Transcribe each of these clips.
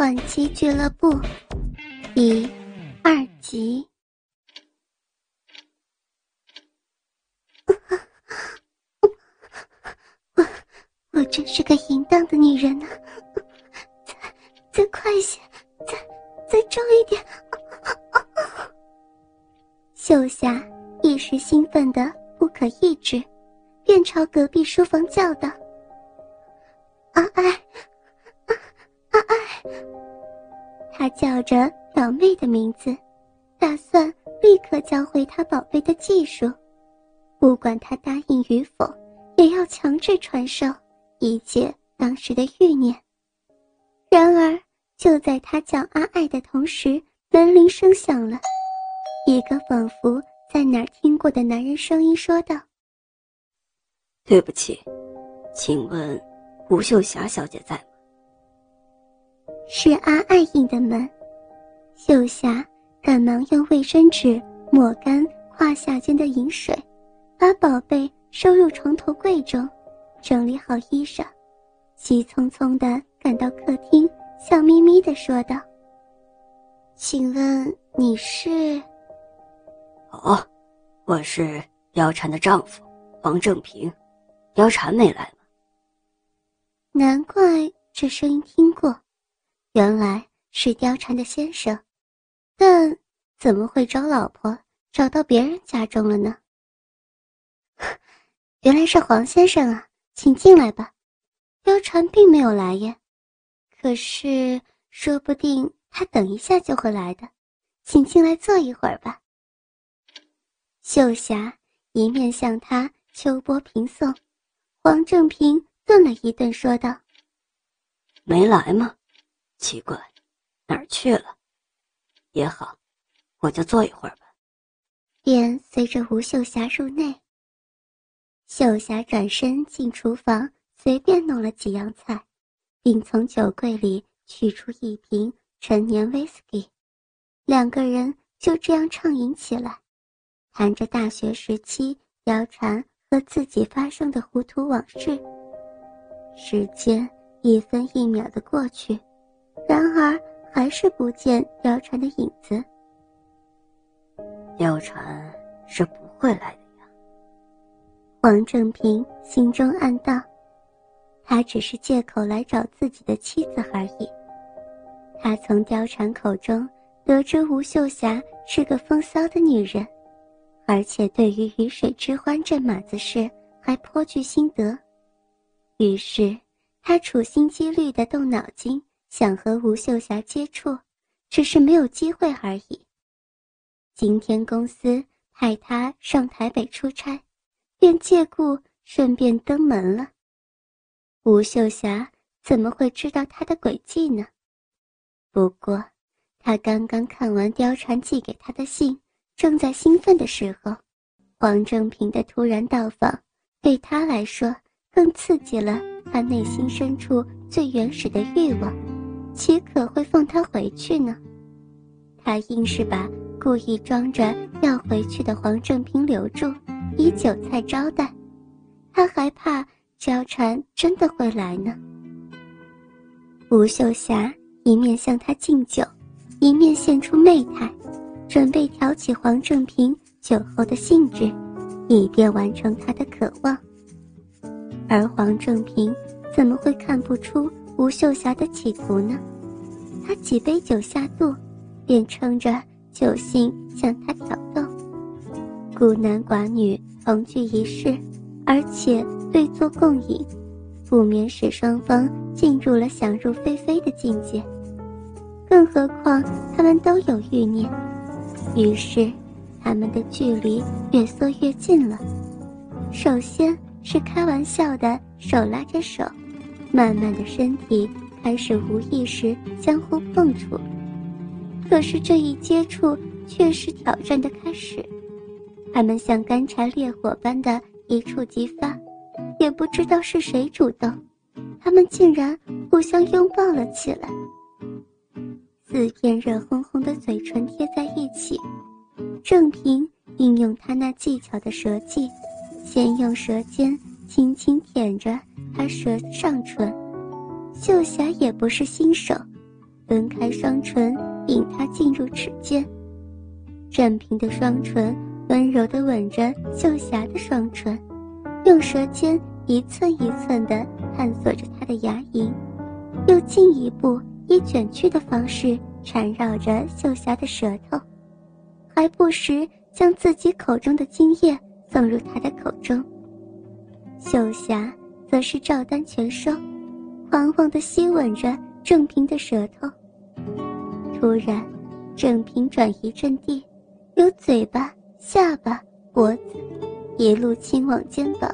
换妻俱乐部第二集。我我真是个淫荡的女人呢！再再快些，再再重一点！秀霞一时兴奋的不可抑制，便朝隔壁书房叫道：“阿爱！”他叫着表妹的名字，打算立刻教会她宝贝的技术，不管她答应与否，也要强制传授，一解当时的欲念。然而，就在他叫阿爱的同时，门铃声响了，一个仿佛在哪儿听过的男人声音说道：“对不起，请问吴秀霞小姐在？”是阿爱印的门，秀霞赶忙用卫生纸抹干胯下间的饮水，把宝贝收入床头柜中，整理好衣裳，急匆匆地赶到客厅，笑眯眯地说道：“请问你是？”“哦，我是貂蝉的丈夫，王正平。貂蝉没来吗？”难怪这声音听过。原来是貂蝉的先生，但怎么会找老婆找到别人家中了呢？原来是黄先生啊，请进来吧。貂蝉并没有来呀，可是说不定他等一下就会来的，请进来坐一会儿吧。秀霞一面向他秋波平送，黄正平顿了一顿，说道：“没来吗？”奇怪，哪儿去了？也好，我就坐一会儿吧。便随着吴秀霞入内。秀霞转身进厨房，随便弄了几样菜，并从酒柜里取出一瓶陈年威士忌。两个人就这样畅饮起来，谈着大学时期貂蝉和自己发生的糊涂往事。时间一分一秒的过去。然而，还是不见貂蝉的影子。貂蝉是不会来的呀。王正平心中暗道：“他只是借口来找自己的妻子而已。”他从貂蝉口中得知吴秀霞是个风骚的女人，而且对于鱼水之欢这码子事还颇具心得，于是他处心积虑地动脑筋。想和吴秀霞接触，只是没有机会而已。今天公司派他上台北出差，便借故顺便登门了。吴秀霞怎么会知道他的诡计呢？不过，他刚刚看完貂蝉寄给他的信，正在兴奋的时候，黄正平的突然到访，对他来说更刺激了他内心深处最原始的欲望。岂可会放他回去呢？他硬是把故意装着要回去的黄正平留住，以酒菜招待。他还怕貂蝉真的会来呢。吴秀霞一面向他敬酒，一面现出媚态，准备挑起黄正平酒后的兴致，以便完成他的渴望。而黄正平怎么会看不出？吴秀霞的企图呢？他几杯酒下肚，便撑着酒兴向她挑逗。孤男寡女同居一室，而且对坐共饮，不免使双方进入了想入非非的境界。更何况他们都有欲念，于是他们的距离越缩越近了。首先是开玩笑的手拉着手。慢慢的身体开始无意识相互碰触，可是这一接触却是挑战的开始。他们像干柴烈火般的一触即发，也不知道是谁主动，他们竟然互相拥抱了起来。四片热烘烘的嘴唇贴在一起，郑平运用他那技巧的舌技，先用舌尖轻轻舔着。他舌上唇，秀霞也不是新手，分开双唇，引他进入齿间。郑平的双唇温柔地吻着秀霞的双唇，用舌尖一寸一寸地探索着她的牙龈，又进一步以卷曲的方式缠绕着秀霞的舌头，还不时将自己口中的精液送入他的口中。秀霞则是照单全收，狂妄地吸吻着郑平的舌头。突然，郑平转移阵地，由嘴巴、下巴、脖子，一路亲往肩膀，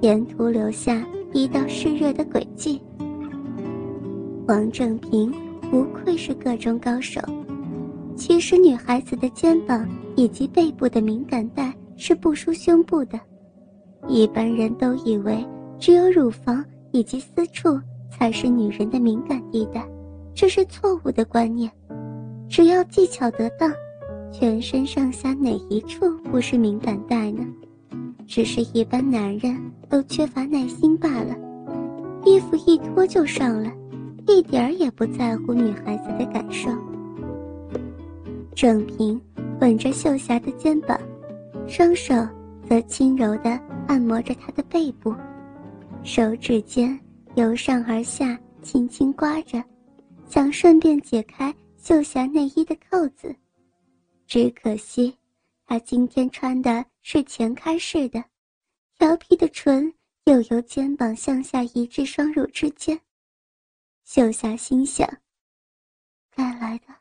沿途留下一道湿热的轨迹。王正平不愧是个中高手。其实，女孩子的肩膀以及背部的敏感带是不输胸部的。一般人都以为只有乳房以及私处才是女人的敏感地带，这是错误的观念。只要技巧得当，全身上下哪一处不是敏感带呢？只是一般男人都缺乏耐心罢了。衣服一脱就上了，一点儿也不在乎女孩子的感受。郑平吻着秀霞的肩膀，双手则轻柔地按摩着她的背部，手指尖由上而下轻轻刮着，想顺便解开。秀霞内衣的扣子，只可惜，她今天穿的是前开式的，调皮的唇又由肩膀向下移至双乳之间。秀霞心想：该来的，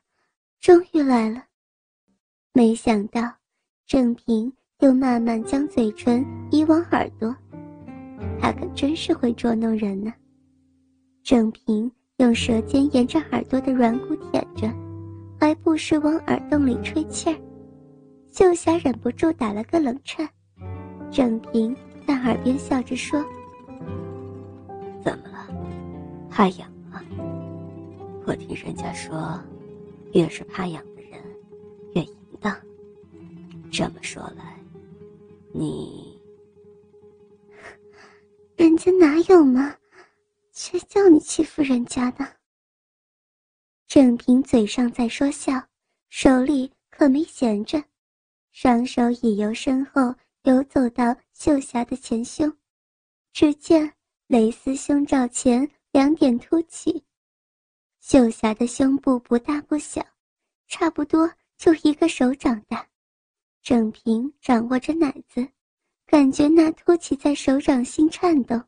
终于来了。没想到，郑平又慢慢将嘴唇移往耳朵，他可真是会捉弄人呢。郑平。用舌尖沿着耳朵的软骨舔着，还不时往耳洞里吹气儿。秀霞忍不住打了个冷颤，郑平在耳边笑着说：“怎么了？怕痒吗？我听人家说，越是怕痒的人，越淫荡。这么说来，你……人家哪有嘛？”谁叫你欺负人家的？郑平嘴上在说笑，手里可没闲着，双手已由身后游走到秀霞的前胸，只见蕾丝胸罩前两点凸起，秀霞的胸部不大不小，差不多就一个手掌大。郑平掌握着奶子，感觉那凸起在手掌心颤动，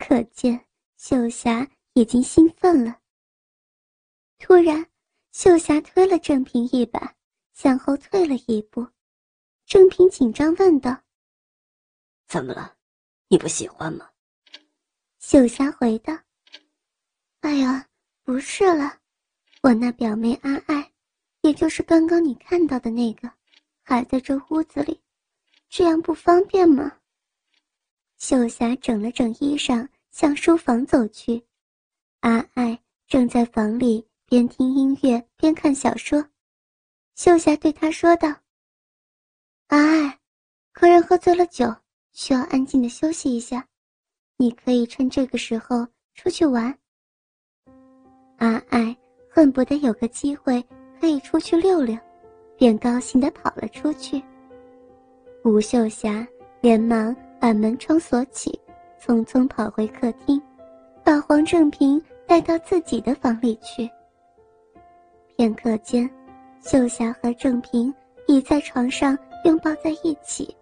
可见。秀霞已经兴奋了。突然，秀霞推了郑平一把，向后退了一步。郑平紧张问道：“怎么了？你不喜欢吗？”秀霞回道：“哎呀，不是了，我那表妹阿爱，也就是刚刚你看到的那个，还在这屋子里，这样不方便吗？”秀霞整了整衣裳。向书房走去，阿爱正在房里边听音乐边看小说。秀霞对他说道：“阿爱，客人喝醉了酒，需要安静的休息一下，你可以趁这个时候出去玩。”阿爱恨不得有个机会可以出去溜溜，便高兴地跑了出去。吴秀霞连忙把门窗锁起。匆匆跑回客厅，把黄正平带到自己的房里去。片刻间，秀霞和正平已在床上拥抱在一起。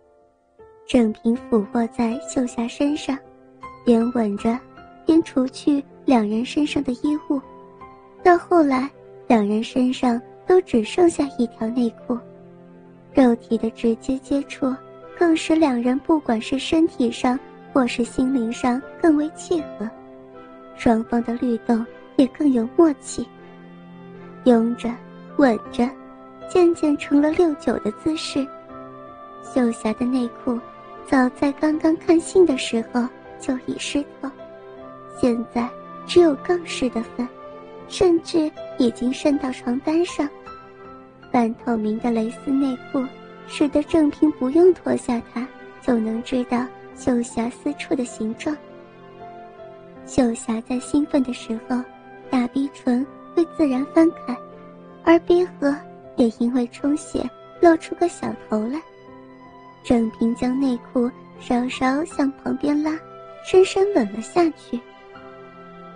正平俯卧在秀霞身上，边吻着，边除去两人身上的衣物。到后来，两人身上都只剩下一条内裤，肉体的直接接触，更使两人不管是身体上。或是心灵上更为契合，双方的律动也更有默契。拥着、吻着，渐渐成了六九的姿势。秀霞的内裤，早在刚刚看信的时候就已湿透，现在只有更湿的份，甚至已经渗到床单上。半透明的蕾丝内裤，使得郑平不用脱下它就能知道。秀霞私处的形状。秀霞在兴奋的时候，大逼唇会自然翻开，而逼合也因为充血露出个小头来。郑平将内裤稍稍向旁边拉，深深吻了下去。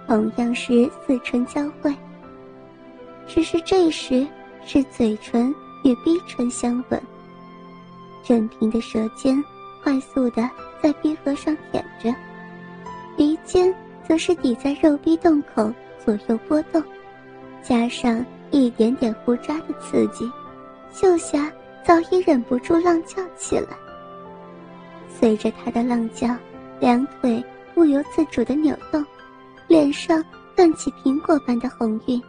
同样是四唇交汇，只是这时是嘴唇与逼唇相吻。任凭的舌尖快速的在逼合上舔着，鼻尖则是抵在肉逼洞口左右波动，加上一点点胡渣的刺激，秀霞早已忍不住浪叫起来。随着她的浪叫，两腿不由自主的扭动。脸上泛起苹果般的红晕，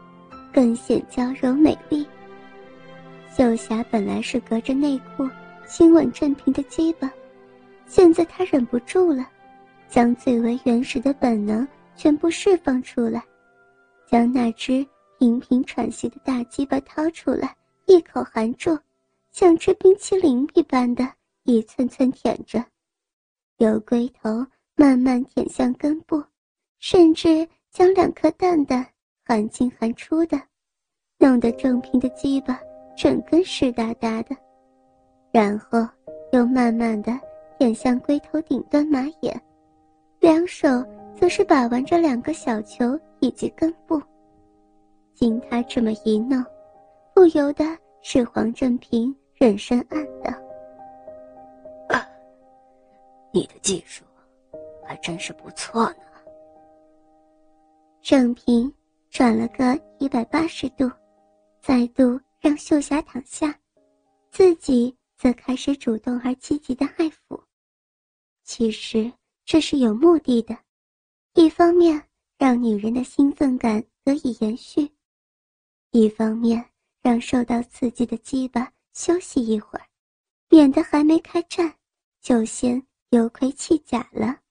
更显娇柔美丽。秀霞本来是隔着内裤亲吻郑平的鸡巴，现在他忍不住了，将最为原始的本能全部释放出来，将那只频频喘息的大鸡巴掏出来，一口含住，像吃冰淇淋一般的一寸寸舔着，由龟头慢慢舔向根部。甚至将两颗蛋蛋含进含出的，弄得郑平的鸡巴整根湿哒哒的，然后又慢慢的舔向龟头顶端马眼，两手则是把玩着两个小球以及根部。经他这么一弄，不由得使黄正平忍声暗道：“啊你的技术还真是不错呢。”正平转了个一百八十度，再度让秀霞躺下，自己则开始主动而积极的爱抚。其实这是有目的的，一方面让女人的兴奋感得以延续，一方面让受到刺激的鸡巴休息一会儿，免得还没开战就先油盔弃甲了。